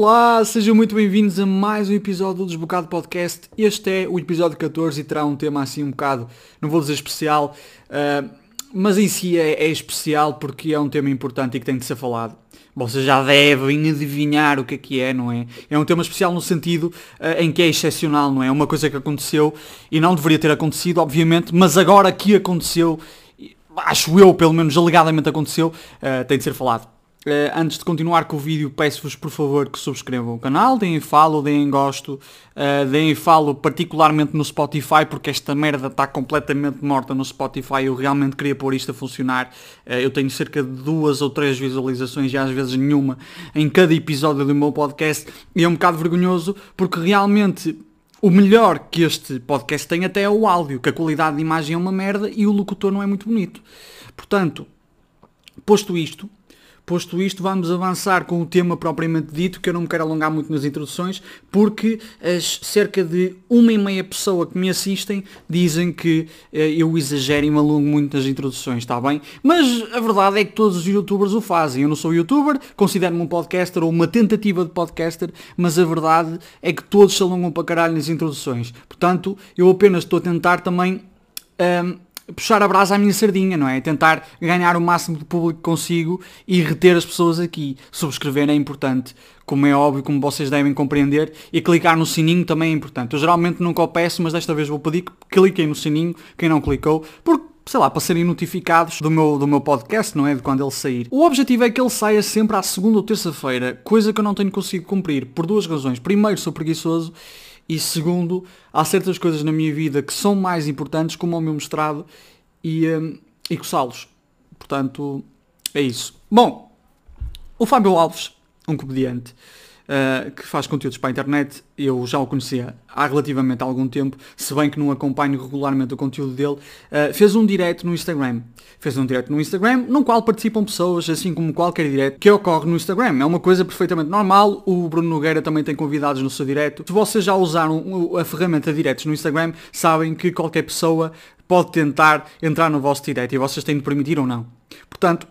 Olá, sejam muito bem-vindos a mais um episódio do Desbocado Podcast. Este é o episódio 14 e terá um tema assim um bocado, não vou dizer especial, uh, mas em si é, é, especial porque é um tema importante e que tem de ser falado. Vocês já devem adivinhar o que é que é, não é? É um tema especial no sentido uh, em que é excepcional, não é? Uma coisa que aconteceu e não deveria ter acontecido, obviamente, mas agora que aconteceu, acho eu, pelo menos alegadamente aconteceu, uh, tem de ser falado. Uh, antes de continuar com o vídeo, peço-vos por favor que subscrevam o canal, deem follow, deem gosto, uh, deem follow particularmente no Spotify, porque esta merda está completamente morta no Spotify, eu realmente queria pôr isto a funcionar. Uh, eu tenho cerca de duas ou três visualizações e às vezes nenhuma em cada episódio do meu podcast, e é um bocado vergonhoso, porque realmente o melhor que este podcast tem até é o áudio, que a qualidade de imagem é uma merda e o locutor não é muito bonito. Portanto, posto isto, Posto isto, vamos avançar com o tema propriamente dito, que eu não me quero alongar muito nas introduções, porque as cerca de uma e meia pessoa que me assistem dizem que eh, eu exagero e me alongo muito nas introduções, está bem? Mas a verdade é que todos os youtubers o fazem. Eu não sou youtuber, considero-me um podcaster ou uma tentativa de podcaster, mas a verdade é que todos se alongam para caralho nas introduções. Portanto, eu apenas estou a tentar também... Um, puxar a brasa à minha sardinha, não é? Tentar ganhar o máximo de público consigo e reter as pessoas aqui. Subscrever é importante, como é óbvio, como vocês devem compreender, e clicar no sininho também é importante. Eu geralmente nunca o peço, mas desta vez vou pedir que cliquem no sininho, quem não clicou, porque sei lá, para serem notificados do meu, do meu podcast, não é? De quando ele sair. O objetivo é que ele saia sempre à segunda ou terça-feira, coisa que eu não tenho conseguido cumprir, por duas razões. Primeiro, sou preguiçoso e segundo, há certas coisas na minha vida que são mais importantes, como o meu mestrado e, um, e coçá-los. Portanto, é isso. Bom, o Fábio Alves, um comediante, uh, que faz conteúdos para a internet. Eu já o conhecia há relativamente algum tempo, se bem que não acompanho regularmente o conteúdo dele. Uh, fez um direct no Instagram. Fez um direct no Instagram, no qual participam pessoas, assim como qualquer direct que ocorre no Instagram. É uma coisa perfeitamente normal. O Bruno Nogueira também tem convidados no seu direct. Se vocês já usaram a ferramenta directs no Instagram, sabem que qualquer pessoa pode tentar entrar no vosso direct e vocês têm de permitir ou não. Portanto,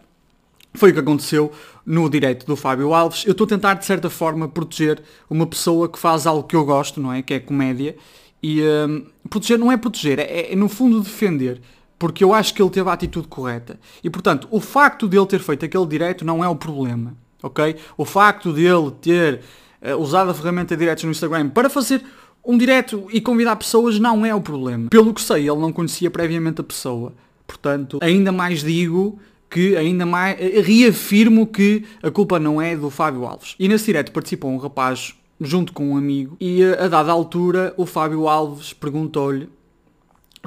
foi o que aconteceu no direito do Fábio Alves. Eu estou a tentar, de certa forma, proteger uma pessoa que faz algo que eu gosto, não é? Que é comédia. E um, proteger não é proteger, é, é, no fundo defender. Porque eu acho que ele teve a atitude correta. E portanto, o facto de ele ter feito aquele direito não é o problema. Ok? O facto de ele ter uh, usado a ferramenta de diretos no Instagram para fazer um direto e convidar pessoas não é o problema. Pelo que sei, ele não conhecia previamente a pessoa. Portanto, ainda mais digo que ainda mais eh, reafirmo que a culpa não é do Fábio Alves. E nesse direto participou um rapaz junto com um amigo e eh, a dada altura o Fábio Alves perguntou-lhe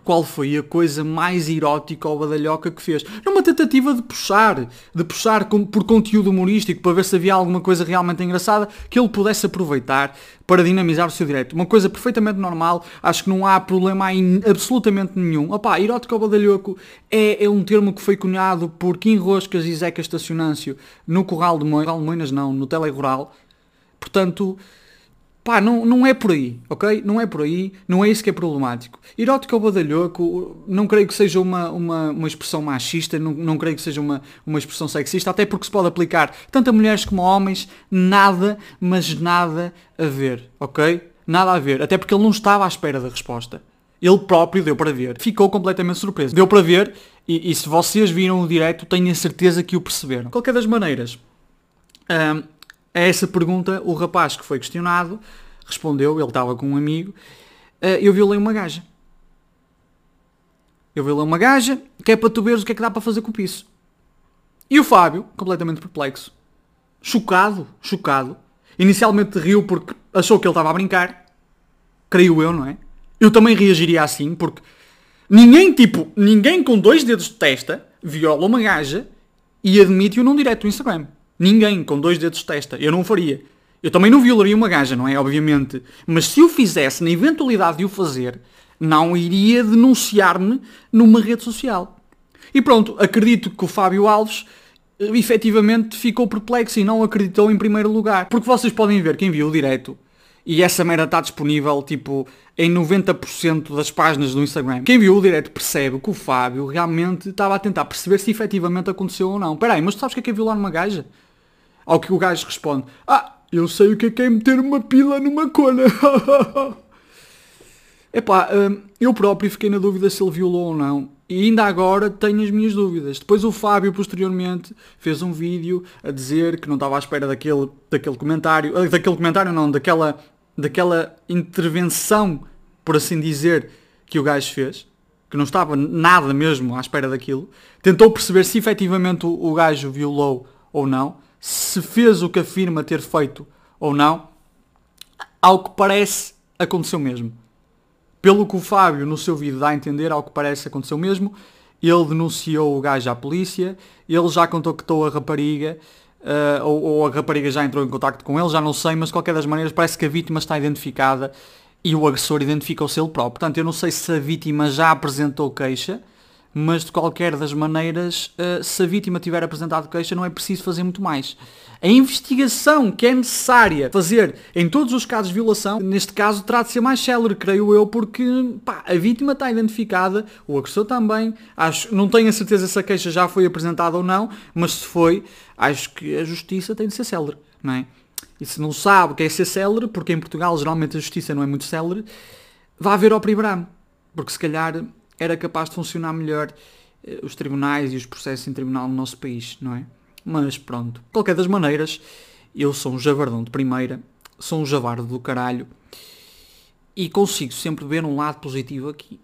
qual foi a coisa mais erótica ou badalhoca que fez. Numa tentativa de puxar, de puxar por conteúdo humorístico, para ver se havia alguma coisa realmente engraçada que ele pudesse aproveitar para dinamizar o seu direito. Uma coisa perfeitamente normal, acho que não há problema aí absolutamente nenhum. Opá, erótico ou badalhoco é, é um termo que foi cunhado por Kim Roscas e Zeca Estacionâncio no Corral de Moinas, não, no Telerural. Portanto, Pá, não, não é por aí, ok? Não é por aí, não é isso que é problemático. Erótico ou badalhoco, não creio que seja uma, uma, uma expressão machista, não, não creio que seja uma, uma expressão sexista, até porque se pode aplicar tanto a mulheres como a homens, nada, mas nada a ver, ok? Nada a ver, até porque ele não estava à espera da resposta. Ele próprio deu para ver. Ficou completamente surpreso. Deu para ver e, e se vocês viram o direto, tenho a certeza que o perceberam. De qualquer das maneiras, hum, a essa pergunta, o rapaz que foi questionado respondeu, ele estava com um amigo, uh, eu violei uma gaja. Eu violei uma gaja, que é para tu veres o que é que dá para fazer com isso. E o Fábio, completamente perplexo, chocado, chocado, inicialmente riu porque achou que ele estava a brincar, creio eu, não é? Eu também reagiria assim, porque ninguém, tipo, ninguém com dois dedos de testa viola uma gaja e admite-o num direto do Instagram. Ninguém com dois dedos de testa. Eu não o faria. Eu também não violaria uma gaja, não é? Obviamente. Mas se o fizesse, na eventualidade de o fazer, não iria denunciar-me numa rede social. E pronto, acredito que o Fábio Alves eh, efetivamente ficou perplexo e não acreditou em primeiro lugar. Porque vocês podem ver, quem viu o direto, e essa merda está disponível tipo em 90% das páginas do Instagram. Quem viu o direto percebe que o Fábio realmente estava a tentar perceber se efetivamente aconteceu ou não. Peraí, mas tu sabes que é que é violar uma gaja? Ao que o gajo responde, ah, Eu sei o que é que é meter uma pila numa cona. Epá, hum, eu próprio fiquei na dúvida se ele violou ou não. E ainda agora tenho as minhas dúvidas. Depois o Fábio, posteriormente, fez um vídeo a dizer que não estava à espera daquele, daquele comentário. eh, Daquele comentário não, daquela, daquela intervenção, por assim dizer, que o gajo fez. Que não estava nada mesmo à espera daquilo. Tentou perceber se efetivamente o, o gajo violou ou não. Se fez o que afirma ter feito ou não. Ao que parece, aconteceu mesmo. Pelo que o Fábio no seu vídeo dá a entender, ao que parece aconteceu mesmo, ele denunciou o gajo à polícia, ele já contactou a rapariga, eh, ou, ou a rapariga já entrou em contacto com ele, já não sei, mas de qualquer das maneiras parece que a vítima está identificada e o agressor identificou-se ele próprio. Portanto, eu não sei se a vítima já apresentou queixa, mas de qualquer das maneiras, eh, se a vítima tiver apresentado queixa, não é preciso fazer muito mais. A investigação que é necessária fazer em todos os casos de violação, neste caso, terá de ser mais célere, creio eu, porque pá, a vítima está identificada, o agressor também. Acho, não tenho a certeza se a queixa já foi apresentada ou não, mas se foi, acho que a justiça tem de ser célere, não é? E se não sabe o que é ser célere, porque em Portugal geralmente a justiça não é muito célere, vá ver ao Pribramo, porque se calhar era capaz de funcionar melhor eh, os tribunais e os processos em tribunal no nosso país, não é? Mas pronto. Qualquer das maneiras, eu sou um javardão de primeira, sou um javardo do caralho e consigo sempre ver um lado positivo aqui,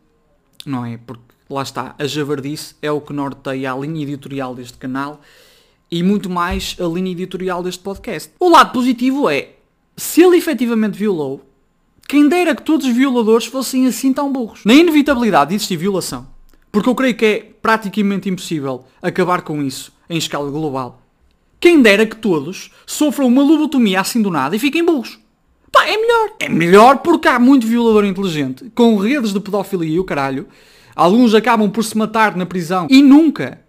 não é? Porque lá está, a javardice é o que norteia a linha editorial deste canal e muito mais a linha editorial deste podcast. O lado positivo é, se ele efetivamente violou, quem dera que todos os violadores fossem assim tão burros. Na inevitabilidade de existir violação, porque eu creio que é praticamente impossível acabar com isso em escala global. Quem dera que todos sofram uma lobotomia assim do nada e fiquem burros. Pá, é melhor. É melhor porque há muito violador inteligente, com redes de pedofilia e o caralho. Alguns acabam por se matar na prisão e nunca,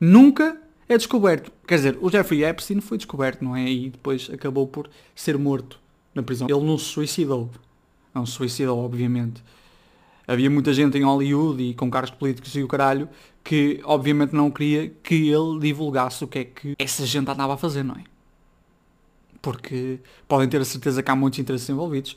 nunca é descoberto. Quer dizer, o Jeffrey Epstein foi descoberto, não é? E depois acabou por ser morto na prisão. Ele não se suicidou. Não se suicidou, obviamente. Havia muita gente em Hollywood e com cargos políticos e o caralho que obviamente não queria que ele divulgasse o que é que essa gente andava a fazer, não é? Porque podem ter a certeza que há muitos interesses envolvidos.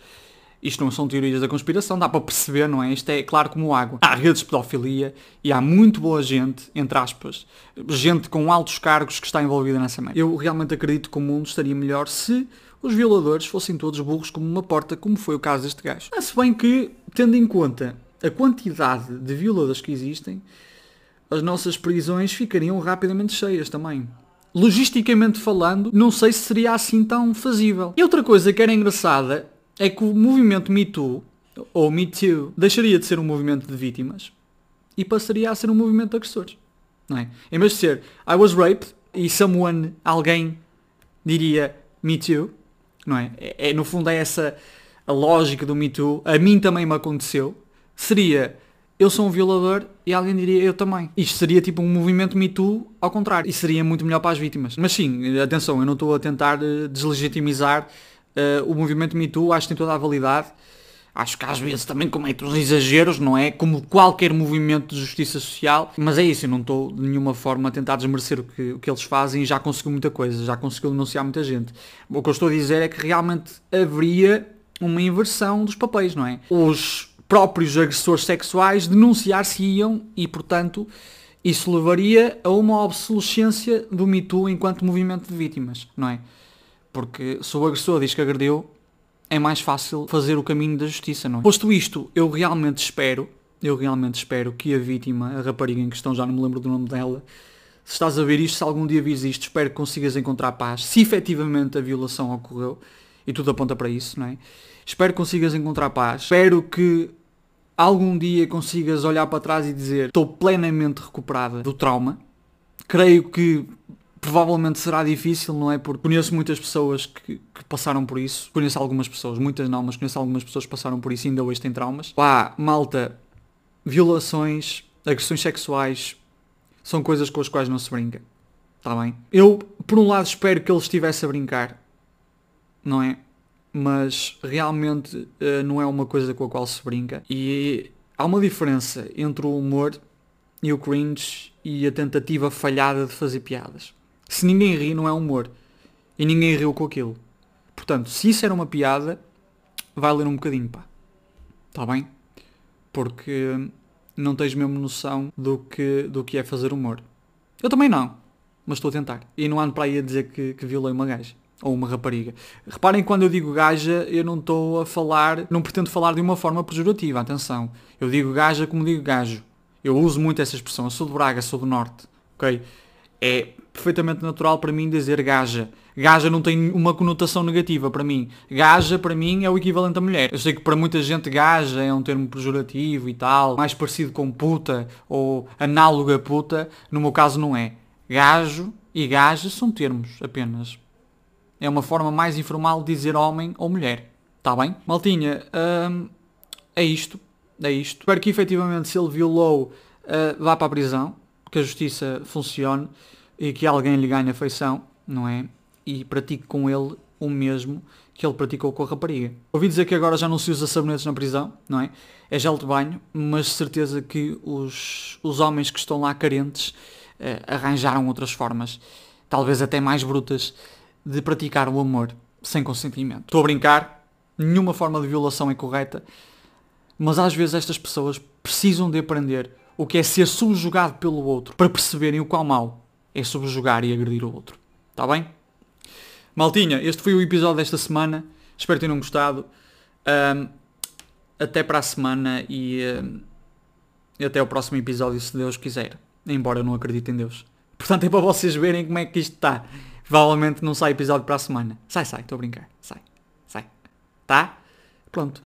Isto não são teorias da conspiração, dá para perceber, não é? Isto é claro como água. Há redes de pedofilia e há muito boa gente, entre aspas, gente com altos cargos que está envolvida nessa merda. Eu realmente acredito que o mundo estaria melhor se os violadores fossem todos burros como uma porta, como foi o caso deste gajo. Ah, se bem que, tendo em conta a quantidade de violadores que existem, as nossas prisões ficariam rapidamente cheias também. Logisticamente falando, não sei se seria assim tão fazível. E outra coisa que era engraçada é que o movimento Me Too, ou Me Too, deixaria de ser um movimento de vítimas e passaria a ser um movimento de agressores. Não é? Em vez de ser I was raped e someone, alguém, diria Me Too, não é? é? é no fundo é essa a lógica do Me Too. A mim também me aconteceu. Seria eu sou um violador e alguém diria eu também. Isto seria tipo um movimento Me Too ao contrário. E seria muito melhor para as vítimas. Mas sim, atenção, eu não estou a tentar uh, deslegitimizar uh, o movimento Me Too. Acho que tem toda a validade. Acho que às vezes também comete uns exageros, não é? Como qualquer movimento de justiça social. Mas é isso, eu não estou de nenhuma forma a tentar desmerecer o que, o que eles fazem e já conseguiu muita coisa, já conseguiu denunciar muita gente. O que eu estou a dizer é que realmente haveria uma inversão dos papéis, não é? Os próprios agressores sexuais denunciar-se-iam e, portanto, isso levaria a uma obsolescência do Me Too enquanto movimento de vítimas, não é? Porque se o agressor diz que agrediu, é mais fácil fazer o caminho da justiça, não é? Posto isto, eu realmente espero, eu realmente espero que a vítima, a rapariga em questão, já não me lembro do nome dela, se estás a ver isto, se algum dia vires isto, espero que consigas encontrar paz, se efetivamente a violação ocorreu, e tudo aponta para isso, não é? Espero que consigas encontrar paz. Espero que algum dia consigas olhar para trás e dizer estou plenamente recuperada do trauma. Creio que provavelmente será difícil, não é? Porque conheço muitas pessoas que, que, passaram por isso. Conheço algumas pessoas, muitas não, mas conheço algumas pessoas que passaram por isso e ainda hoje têm traumas. Pá, malta, violações, agressões sexuais são coisas com as quais não se brinca. Está bem? Eu, por um lado, espero que ele estivesse a brincar, não é? Mas realmente uh, não é uma coisa com a qual se brinca. E há uma diferença entre o humor e o cringe e a tentativa falhada de fazer piadas. Se ninguém ri, não é humor. E ninguém riu com aquilo. Portanto, se isso era uma piada, vai ler um bocadinho, pá. Está bem? Porque não tens mesmo noção do que, do que é fazer humor. Eu também não, mas estou a tentar. E não ando para aí a dizer que, que violei uma gaja. Ou uma rapariga. Reparem quando eu digo gaja, eu não estou a falar, não pretendo falar de uma forma pejorativa, atenção. Eu digo gaja como digo gajo. Eu uso muito essa expressão. Eu sou de Braga, sou do Norte. Ok? É perfeitamente natural para mim dizer gaja. Gaja não tem uma conotação negativa para mim. Gaja para mim é o equivalente a mulher. Eu sei que para muita gente gaja é um termo pejorativo e tal, mais parecido com puta ou análogo a puta. No meu caso não é. Gajo e gaja são termos apenas. É uma forma mais informal de dizer homem ou mulher. Está bem? Maltinha, hum, é isto. É isto. Espero que efetivamente se ele violou uh, vá para a prisão, que a justiça funcione e que alguém lhe ganhe afeição, não é? e pratique com ele o mesmo que ele praticou com a rapariga. Ouvi dizer que agora já não se usa sabonetes na prisão, não é? É gel de banho, mas certeza que os, os homens que estão lá carentes eh, arranjaram outras formas, talvez até mais brutas, de praticar o amor sem consentimento. Estou a brincar, nenhuma forma de violação é correta, mas às vezes estas pessoas precisam de aprender o que é ser subjugado pelo outro para perceberem o qual mal é subjugar e agredir o outro. Está bem? Maltinha, este foi o episódio desta semana. Espero que tenham gostado. Um, até para a semana e, um, e até o próximo episódio, se Deus quiser. Embora eu não acredite em Deus. Portanto, é para vocês verem como é que isto está. Provavelmente não sai episódio para a semana. Sai, sai, estou a brincar. Sai, sai. Tá? Pronto.